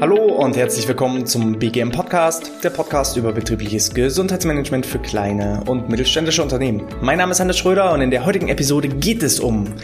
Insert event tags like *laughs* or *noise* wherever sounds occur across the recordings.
Hallo und herzlich willkommen zum BGM Podcast, der Podcast über betriebliches Gesundheitsmanagement für kleine und mittelständische Unternehmen. Mein Name ist Hannes Schröder und in der heutigen Episode geht es um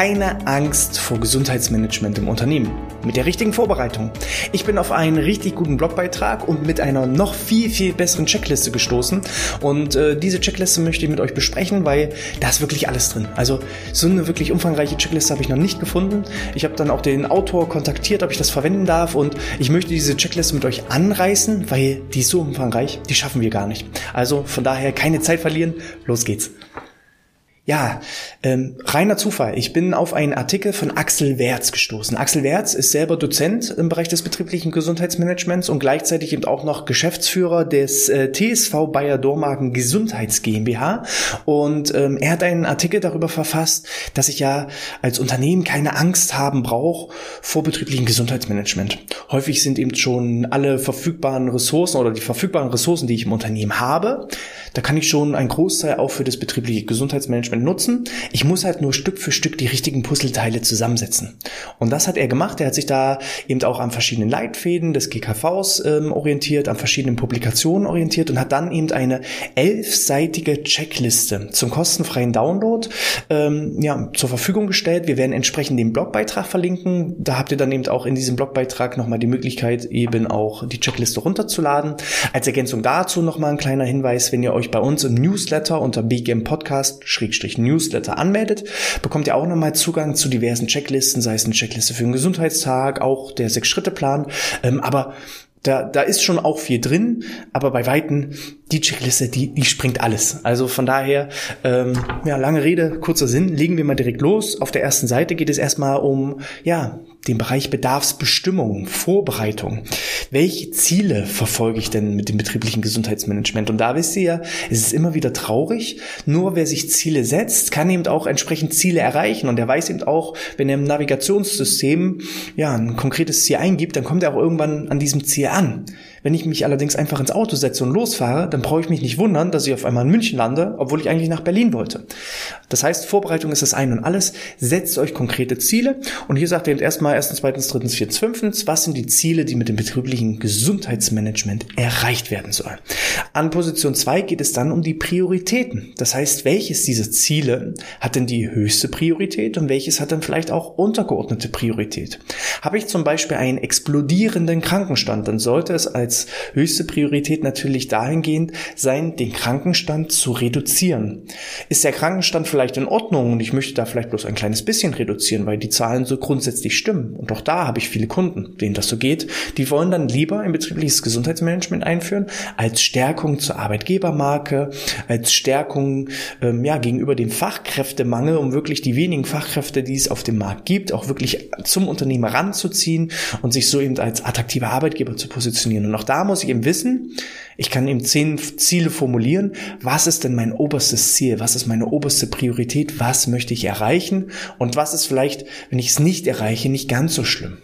keine Angst vor Gesundheitsmanagement im Unternehmen. Mit der richtigen Vorbereitung. Ich bin auf einen richtig guten Blogbeitrag und mit einer noch viel, viel besseren Checkliste gestoßen. Und äh, diese Checkliste möchte ich mit euch besprechen, weil da ist wirklich alles drin. Also so eine wirklich umfangreiche Checkliste habe ich noch nicht gefunden. Ich habe dann auch den Autor kontaktiert, ob ich das verwenden darf und ich möchte diese Checkliste mit euch anreißen, weil die ist so umfangreich, die schaffen wir gar nicht. Also von daher keine Zeit verlieren, los geht's. Ja, ähm, reiner Zufall. Ich bin auf einen Artikel von Axel Werz gestoßen. Axel Werz ist selber Dozent im Bereich des betrieblichen Gesundheitsmanagements und gleichzeitig eben auch noch Geschäftsführer des äh, TSV Bayer Dormagen Gesundheits GmbH. Und ähm, er hat einen Artikel darüber verfasst, dass ich ja als Unternehmen keine Angst haben brauche vor betrieblichen Gesundheitsmanagement. Häufig sind eben schon alle verfügbaren Ressourcen oder die verfügbaren Ressourcen, die ich im Unternehmen habe, da kann ich schon einen Großteil auch für das betriebliche Gesundheitsmanagement nutzen. Ich muss halt nur Stück für Stück die richtigen Puzzleteile zusammensetzen. Und das hat er gemacht. Er hat sich da eben auch an verschiedenen Leitfäden des GKVs ähm, orientiert, an verschiedenen Publikationen orientiert und hat dann eben eine elfseitige Checkliste zum kostenfreien Download ähm, ja, zur Verfügung gestellt. Wir werden entsprechend den Blogbeitrag verlinken. Da habt ihr dann eben auch in diesem Blogbeitrag nochmal die Möglichkeit, eben auch die Checkliste runterzuladen. Als Ergänzung dazu nochmal ein kleiner Hinweis, wenn ihr euch bei uns im Newsletter unter BGM Podcast Newsletter anmeldet, bekommt ihr auch nochmal Zugang zu diversen Checklisten, sei es eine Checkliste für den Gesundheitstag, auch der Sechs-Schritte-Plan. Ähm, aber da, da ist schon auch viel drin, aber bei Weitem die Checkliste, die, die springt alles. Also von daher, ähm, ja, lange Rede, kurzer Sinn, legen wir mal direkt los. Auf der ersten Seite geht es erstmal um, ja, den Bereich Bedarfsbestimmung, Vorbereitung. Welche Ziele verfolge ich denn mit dem betrieblichen Gesundheitsmanagement? Und da wisst ihr ja, es ist immer wieder traurig. Nur wer sich Ziele setzt, kann eben auch entsprechend Ziele erreichen. Und er weiß eben auch, wenn er im Navigationssystem ja ein konkretes Ziel eingibt, dann kommt er auch irgendwann an diesem Ziel an. Wenn ich mich allerdings einfach ins Auto setze und losfahre, dann brauche ich mich nicht wundern, dass ich auf einmal in München lande, obwohl ich eigentlich nach Berlin wollte. Das heißt, Vorbereitung ist das Ein und Alles. Setzt euch konkrete Ziele. Und hier sagt ihr erstmal erstens, zweitens, drittens, viertens, fünftens, was sind die Ziele, die mit dem betrieblichen Gesundheitsmanagement erreicht werden sollen. An Position zwei geht es dann um die Prioritäten. Das heißt, welches dieser Ziele hat denn die höchste Priorität und welches hat dann vielleicht auch untergeordnete Priorität? Habe ich zum Beispiel einen explodierenden Krankenstand, dann sollte es als höchste Priorität natürlich dahingehend sein, den Krankenstand zu reduzieren. Ist der Krankenstand vielleicht in Ordnung und ich möchte da vielleicht bloß ein kleines bisschen reduzieren, weil die Zahlen so grundsätzlich stimmen. Und auch da habe ich viele Kunden, denen das so geht. Die wollen dann lieber ein betriebliches Gesundheitsmanagement einführen als Stärkung zur Arbeitgebermarke, als Stärkung ähm, ja, gegenüber dem Fachkräftemangel, um wirklich die wenigen Fachkräfte, die es auf dem Markt gibt, auch wirklich zum Unternehmen ranzuziehen und sich so eben als attraktiver Arbeitgeber zu positionieren. Und auch da muss ich eben wissen, ich kann eben zehn Ziele formulieren. Was ist denn mein oberstes Ziel? Was ist meine oberste Priorität? Was möchte ich erreichen? Und was ist vielleicht, wenn ich es nicht erreiche, nicht ganz so schlimm?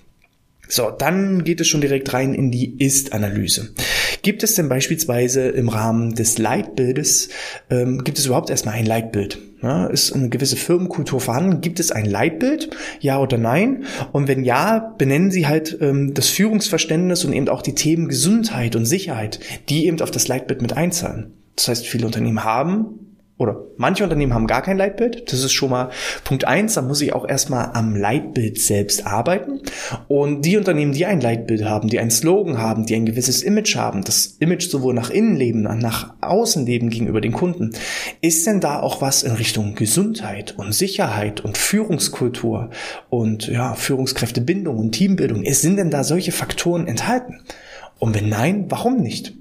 So, dann geht es schon direkt rein in die Ist-Analyse. Gibt es denn beispielsweise im Rahmen des Leitbildes, ähm, gibt es überhaupt erstmal ein Leitbild? Ja, ist eine gewisse Firmenkultur vorhanden? Gibt es ein Leitbild? Ja oder nein? Und wenn ja, benennen Sie halt ähm, das Führungsverständnis und eben auch die Themen Gesundheit und Sicherheit, die eben auf das Leitbild mit einzahlen. Das heißt, viele Unternehmen haben oder manche Unternehmen haben gar kein Leitbild. Das ist schon mal Punkt eins. Da muss ich auch erstmal am Leitbild selbst arbeiten. Und die Unternehmen, die ein Leitbild haben, die einen Slogan haben, die ein gewisses Image haben, das Image sowohl nach innen leben, nach außen leben gegenüber den Kunden, ist denn da auch was in Richtung Gesundheit und Sicherheit und Führungskultur und ja, Führungskräftebindung und Teambildung? Sind denn da solche Faktoren enthalten? Und wenn nein, warum nicht?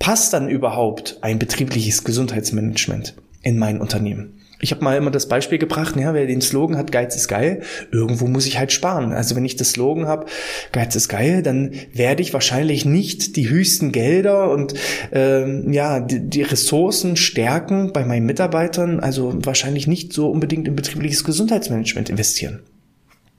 Passt dann überhaupt ein betriebliches Gesundheitsmanagement in mein Unternehmen? Ich habe mal immer das Beispiel gebracht, ja, wer den Slogan hat, Geiz ist geil, irgendwo muss ich halt sparen. Also wenn ich das Slogan habe, Geiz ist geil, dann werde ich wahrscheinlich nicht die höchsten Gelder und ähm, ja die, die Ressourcen stärken bei meinen Mitarbeitern, also wahrscheinlich nicht so unbedingt in betriebliches Gesundheitsmanagement investieren.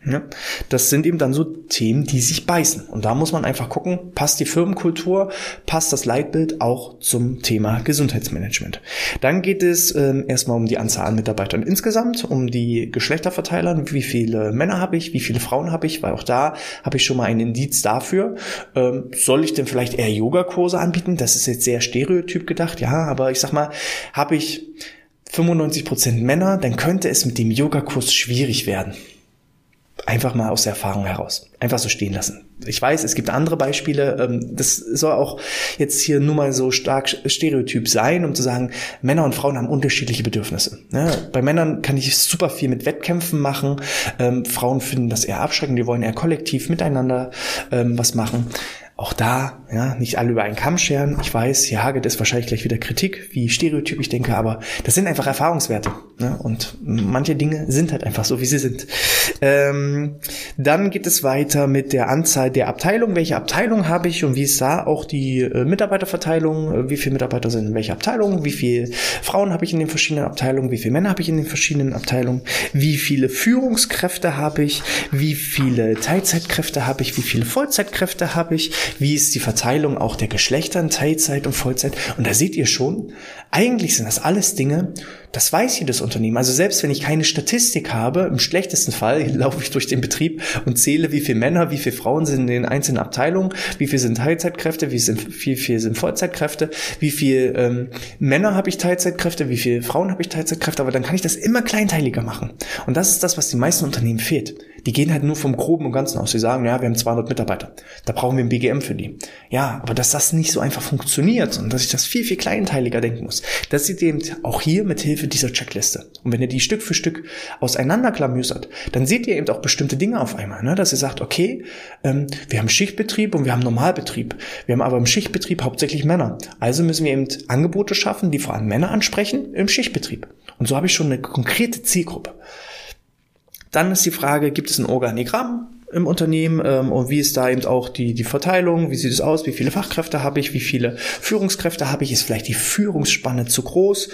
Ja, das sind eben dann so Themen, die sich beißen. Und da muss man einfach gucken, passt die Firmenkultur, passt das Leitbild auch zum Thema Gesundheitsmanagement. Dann geht es ähm, erstmal um die Anzahl an Mitarbeitern insgesamt, um die Geschlechterverteilern, wie viele Männer habe ich, wie viele Frauen habe ich, weil auch da habe ich schon mal einen Indiz dafür. Ähm, soll ich denn vielleicht eher Yogakurse anbieten? Das ist jetzt sehr stereotyp gedacht, ja, aber ich sag mal, habe ich 95% Männer, dann könnte es mit dem Yogakurs schwierig werden einfach mal aus der Erfahrung heraus. Einfach so stehen lassen. Ich weiß, es gibt andere Beispiele. Ähm, das soll auch jetzt hier nur mal so stark stereotyp sein, um zu sagen, Männer und Frauen haben unterschiedliche Bedürfnisse. Bei Männern kann ich super viel mit Wettkämpfen machen. Ähm, Frauen finden das eher abschreckend. Die wollen eher kollektiv miteinander ähm, was machen. Auch da, ja, nicht alle über einen Kamm scheren. Ich weiß, hier hagelt es wahrscheinlich gleich wieder Kritik, wie Stereotyp ich denke, aber das sind einfach Erfahrungswerte. Ne? Und manche Dinge sind halt einfach so, wie sie sind. Ähm, dann geht es weiter mit der Anzahl der Abteilungen. Welche Abteilung habe ich und wie ist da auch die äh, Mitarbeiterverteilung? Äh, wie viele Mitarbeiter sind in welcher Abteilung? Wie viele Frauen habe ich in den verschiedenen Abteilungen? Wie viele Männer habe ich in den verschiedenen Abteilungen? Wie viele Führungskräfte habe ich? Wie viele Teilzeitkräfte habe ich? Wie viele Vollzeitkräfte habe ich? Wie ist die Verteilung auch der Geschlechter in Teilzeit und Vollzeit? Und da seht ihr schon, eigentlich sind das alles Dinge, das weiß jedes Unternehmen. Also selbst wenn ich keine Statistik habe, im schlechtesten Fall *laughs* laufe ich durch den Betrieb und zähle, wie viele Männer, wie viele Frauen sind in den einzelnen Abteilungen, wie viel sind Teilzeitkräfte, wie viel, wie viel sind Vollzeitkräfte, wie viel ähm, Männer habe ich Teilzeitkräfte, wie viele Frauen habe ich Teilzeitkräfte, aber dann kann ich das immer kleinteiliger machen. Und das ist das, was den meisten Unternehmen fehlt. Die gehen halt nur vom Groben und Ganzen aus. Sie sagen, ja, wir haben 200 Mitarbeiter. Da brauchen wir ein BGM für die. Ja, aber dass das nicht so einfach funktioniert und dass ich das viel, viel kleinteiliger denken muss, das sieht eben auch hier mit Hilfe dieser Checkliste. Und wenn ihr die Stück für Stück auseinanderklamüsert, dann seht ihr eben auch bestimmte Dinge auf einmal, ne? dass ihr sagt, okay, ähm, wir haben Schichtbetrieb und wir haben Normalbetrieb. Wir haben aber im Schichtbetrieb hauptsächlich Männer. Also müssen wir eben Angebote schaffen, die vor allem Männer ansprechen im Schichtbetrieb. Und so habe ich schon eine konkrete Zielgruppe. Dann ist die Frage, gibt es ein Organigramm? Im Unternehmen ähm, und wie ist da eben auch die, die Verteilung, wie sieht es aus, wie viele Fachkräfte habe ich, wie viele Führungskräfte habe ich, ist vielleicht die Führungsspanne zu groß.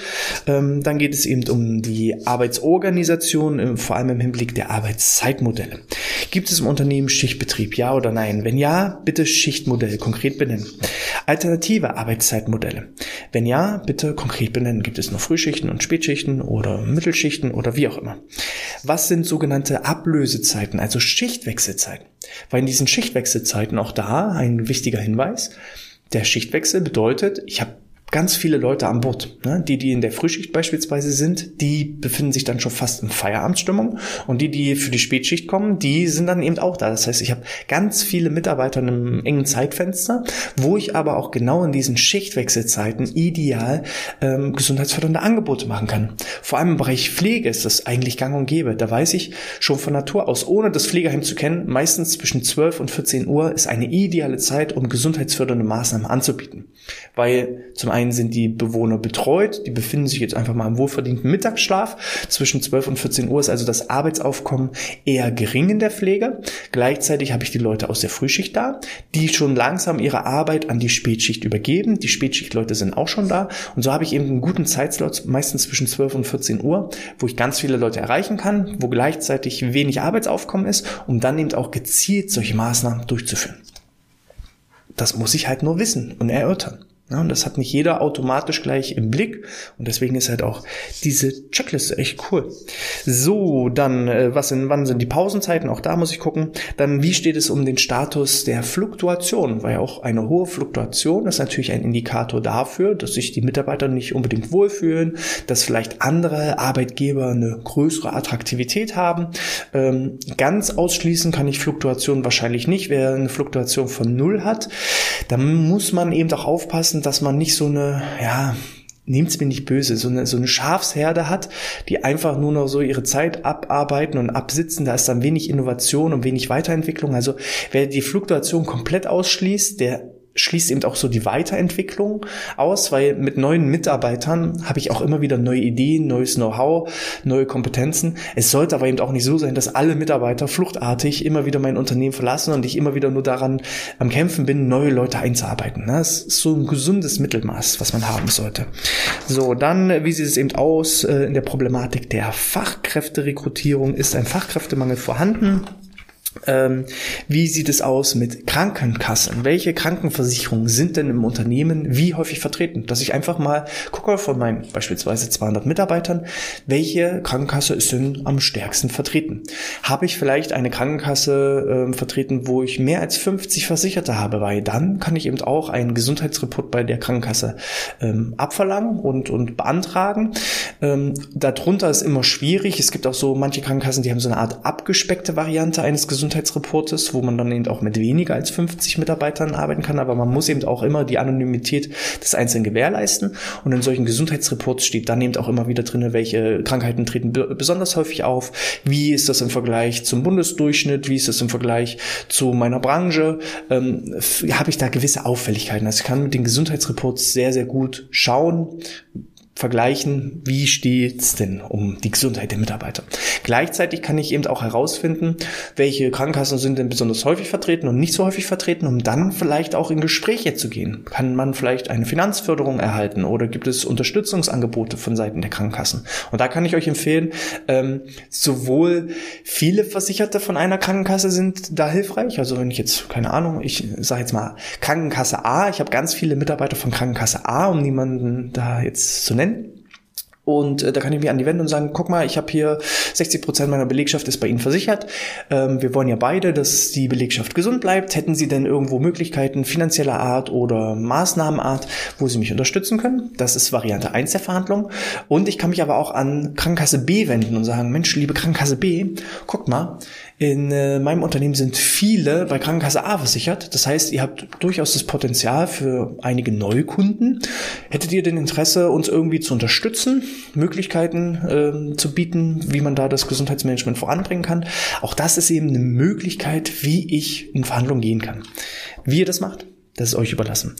Ähm, dann geht es eben um die Arbeitsorganisation, äh, vor allem im Hinblick der Arbeitszeitmodelle. Gibt es im Unternehmen Schichtbetrieb, ja oder nein? Wenn ja, bitte Schichtmodell konkret benennen. Alternative Arbeitszeitmodelle. Wenn ja, bitte konkret benennen. Gibt es nur Frühschichten und Spätschichten oder Mittelschichten oder wie auch immer? Was sind sogenannte Ablösezeiten, also Schichtwechsel? Schichtwechselzeiten. Weil in diesen Schichtwechselzeiten auch da ein wichtiger Hinweis, der Schichtwechsel bedeutet, ich habe ganz viele Leute an Bord. Ne? Die, die in der Frühschicht beispielsweise sind, die befinden sich dann schon fast in Feierabendstimmung. Und die, die für die Spätschicht kommen, die sind dann eben auch da. Das heißt, ich habe ganz viele Mitarbeiter in einem engen Zeitfenster, wo ich aber auch genau in diesen Schichtwechselzeiten ideal ähm, gesundheitsfördernde Angebote machen kann. Vor allem im Bereich Pflege ist das eigentlich gang und gäbe. Da weiß ich schon von Natur aus, ohne das Pflegeheim zu kennen, meistens zwischen 12 und 14 Uhr ist eine ideale Zeit, um gesundheitsfördernde Maßnahmen anzubieten. Weil zum einen sind die Bewohner betreut, die befinden sich jetzt einfach mal im wohlverdienten Mittagsschlaf. Zwischen 12 und 14 Uhr ist also das Arbeitsaufkommen eher gering in der Pflege. Gleichzeitig habe ich die Leute aus der Frühschicht da, die schon langsam ihre Arbeit an die Spätschicht übergeben. Die Spätschichtleute sind auch schon da. Und so habe ich eben einen guten Zeitslot, meistens zwischen 12 und 14 Uhr, wo ich ganz viele Leute erreichen kann, wo gleichzeitig wenig Arbeitsaufkommen ist, um dann eben auch gezielt solche Maßnahmen durchzuführen. Das muss ich halt nur wissen und erörtern. Ja, und das hat nicht jeder automatisch gleich im Blick. Und deswegen ist halt auch diese Checkliste echt cool. So, dann, äh, was sind, wann sind die Pausenzeiten? Auch da muss ich gucken. Dann, wie steht es um den Status der Fluktuation? Weil auch eine hohe Fluktuation ist natürlich ein Indikator dafür, dass sich die Mitarbeiter nicht unbedingt wohlfühlen, dass vielleicht andere Arbeitgeber eine größere Attraktivität haben. Ähm, ganz ausschließen kann ich Fluktuation wahrscheinlich nicht. Wer eine Fluktuation von null hat, dann muss man eben auch aufpassen, aufpassen, dass man nicht so eine, ja, nehmt's mir nicht böse, so eine, so eine Schafsherde hat, die einfach nur noch so ihre Zeit abarbeiten und absitzen. Da ist dann wenig Innovation und wenig Weiterentwicklung. Also wer die Fluktuation komplett ausschließt, der schließt eben auch so die Weiterentwicklung aus, weil mit neuen Mitarbeitern habe ich auch immer wieder neue Ideen, neues Know-how, neue Kompetenzen. Es sollte aber eben auch nicht so sein, dass alle Mitarbeiter fluchtartig immer wieder mein Unternehmen verlassen und ich immer wieder nur daran am Kämpfen bin, neue Leute einzuarbeiten. Das ist so ein gesundes Mittelmaß, was man haben sollte. So, dann, wie sieht es eben aus äh, in der Problematik der Fachkräfterekrutierung? Ist ein Fachkräftemangel vorhanden? Ähm, wie sieht es aus mit Krankenkassen? Welche Krankenversicherungen sind denn im Unternehmen wie häufig vertreten? Dass ich einfach mal gucke von meinen beispielsweise 200 Mitarbeitern, welche Krankenkasse ist denn am stärksten vertreten? Habe ich vielleicht eine Krankenkasse äh, vertreten, wo ich mehr als 50 Versicherte habe? Weil dann kann ich eben auch einen Gesundheitsreport bei der Krankenkasse ähm, abverlangen und, und beantragen. Ähm, darunter ist immer schwierig. Es gibt auch so manche Krankenkassen, die haben so eine Art abgespeckte Variante eines Gesundheitsreports Gesundheitsreportes, wo man dann eben auch mit weniger als 50 Mitarbeitern arbeiten kann, aber man muss eben auch immer die Anonymität des Einzelnen gewährleisten. Und in solchen Gesundheitsreports steht dann eben auch immer wieder drin, welche Krankheiten treten besonders häufig auf, wie ist das im Vergleich zum Bundesdurchschnitt, wie ist das im Vergleich zu meiner Branche, ähm, habe ich da gewisse Auffälligkeiten. Also ich kann mit den Gesundheitsreports sehr, sehr gut schauen, vergleichen, wie steht's denn um die Gesundheit der Mitarbeiter. Gleichzeitig kann ich eben auch herausfinden, welche Krankenkassen sind denn besonders häufig vertreten und nicht so häufig vertreten, um dann vielleicht auch in Gespräche zu gehen. Kann man vielleicht eine Finanzförderung erhalten oder gibt es Unterstützungsangebote von Seiten der Krankenkassen? Und da kann ich euch empfehlen, ähm, sowohl viele Versicherte von einer Krankenkasse sind da hilfreich. Also wenn ich jetzt, keine Ahnung, ich sage jetzt mal Krankenkasse A, ich habe ganz viele Mitarbeiter von Krankenkasse A, um niemanden da jetzt zu nennen, Neden? Und äh, da kann ich mich an die wenden und sagen, guck mal, ich habe hier 60 Prozent meiner Belegschaft ist bei Ihnen versichert. Ähm, wir wollen ja beide, dass die Belegschaft gesund bleibt. Hätten Sie denn irgendwo Möglichkeiten finanzieller Art oder Maßnahmenart, wo Sie mich unterstützen können? Das ist Variante 1 der Verhandlung. Und ich kann mich aber auch an Krankenkasse B wenden und sagen, Mensch, liebe Krankenkasse B, guck mal, in äh, meinem Unternehmen sind viele bei Krankenkasse A versichert. Das heißt, ihr habt durchaus das Potenzial für einige Neukunden. Hättet ihr denn Interesse, uns irgendwie zu unterstützen, Möglichkeiten äh, zu bieten, wie man da das Gesundheitsmanagement voranbringen kann? Auch das ist eben eine Möglichkeit, wie ich in Verhandlungen gehen kann. Wie ihr das macht, das ist euch überlassen.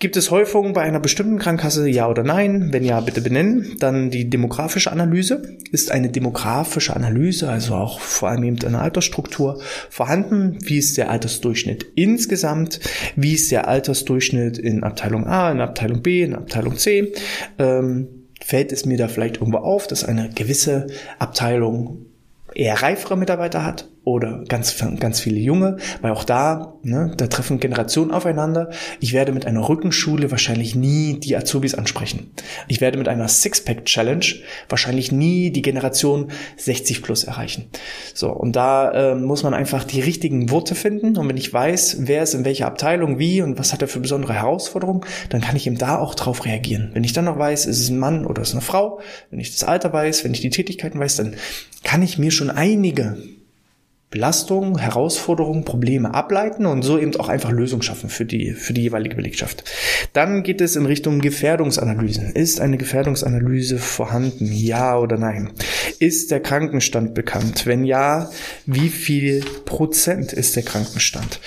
Gibt es Häufungen bei einer bestimmten Krankenkasse, ja oder nein? Wenn ja, bitte benennen. Dann die demografische Analyse. Ist eine demografische Analyse, also auch vor allem eben eine Altersstruktur, vorhanden? Wie ist der Altersdurchschnitt insgesamt? Wie ist der Altersdurchschnitt in Abteilung A, in Abteilung B, in Abteilung C? Ähm, fällt es mir da vielleicht irgendwo auf, dass eine gewisse Abteilung eher reifere Mitarbeiter hat oder ganz, ganz viele junge, weil auch da, ne, da treffen Generationen aufeinander. Ich werde mit einer Rückenschule wahrscheinlich nie die Azubis ansprechen. Ich werde mit einer Sixpack-Challenge wahrscheinlich nie die Generation 60 plus erreichen. So, und da äh, muss man einfach die richtigen Worte finden. Und wenn ich weiß, wer ist in welcher Abteilung, wie und was hat er für besondere Herausforderungen, dann kann ich eben da auch drauf reagieren. Wenn ich dann noch weiß, ist es ein Mann oder ist es eine Frau, wenn ich das Alter weiß, wenn ich die Tätigkeiten weiß, dann kann ich mir schon einige Belastungen, Herausforderungen, Probleme ableiten und so eben auch einfach Lösungen schaffen für die, für die jeweilige Belegschaft. Dann geht es in Richtung Gefährdungsanalysen. Ist eine Gefährdungsanalyse vorhanden? Ja oder nein? Ist der Krankenstand bekannt? Wenn ja, wie viel Prozent ist der Krankenstand?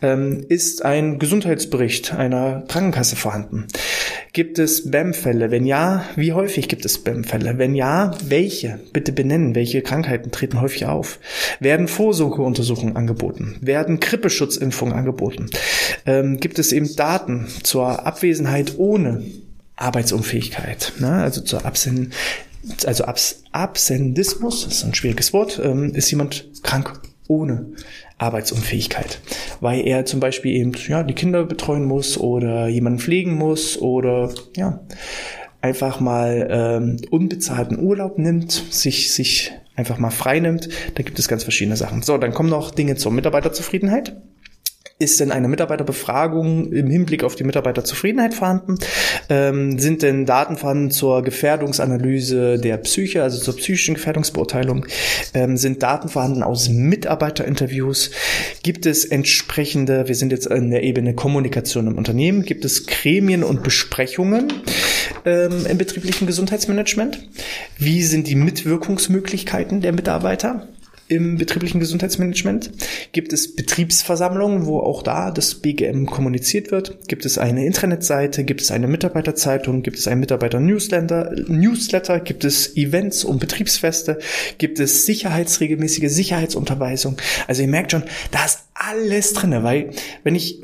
Ähm, ist ein Gesundheitsbericht einer Krankenkasse vorhanden? Gibt es BAM-Fälle? Wenn ja, wie häufig gibt es BAM-Fälle? Wenn ja, welche? Bitte benennen, welche Krankheiten treten häufig auf? Werden Vorsorgeuntersuchungen angeboten? Werden Grippeschutzimpfungen angeboten? Ähm, gibt es eben Daten zur Abwesenheit ohne Arbeitsunfähigkeit? Ne? Also zur Absen also Abs Absendismus, ist ein schwieriges Wort, ähm, ist jemand krank ohne Arbeitsunfähigkeit, weil er zum Beispiel eben ja die Kinder betreuen muss oder jemanden pflegen muss oder ja einfach mal ähm, unbezahlten Urlaub nimmt, sich sich einfach mal frei nimmt. Da gibt es ganz verschiedene Sachen. So, dann kommen noch Dinge zur Mitarbeiterzufriedenheit ist denn eine Mitarbeiterbefragung im Hinblick auf die Mitarbeiterzufriedenheit vorhanden? Ähm, sind denn Daten vorhanden zur Gefährdungsanalyse der Psyche, also zur psychischen Gefährdungsbeurteilung? Ähm, sind Daten vorhanden aus Mitarbeiterinterviews? Gibt es entsprechende, wir sind jetzt in der Ebene Kommunikation im Unternehmen, gibt es Gremien und Besprechungen ähm, im betrieblichen Gesundheitsmanagement? Wie sind die Mitwirkungsmöglichkeiten der Mitarbeiter? im betrieblichen Gesundheitsmanagement? Gibt es Betriebsversammlungen, wo auch da das BGM kommuniziert wird? Gibt es eine Internetseite? Gibt es eine Mitarbeiterzeitung? Gibt es einen Mitarbeiter-Newsletter? Newsletter? Gibt es Events und Betriebsfeste? Gibt es sicherheitsregelmäßige Sicherheitsunterweisung? Also ihr merkt schon, da ist alles drinne, weil wenn ich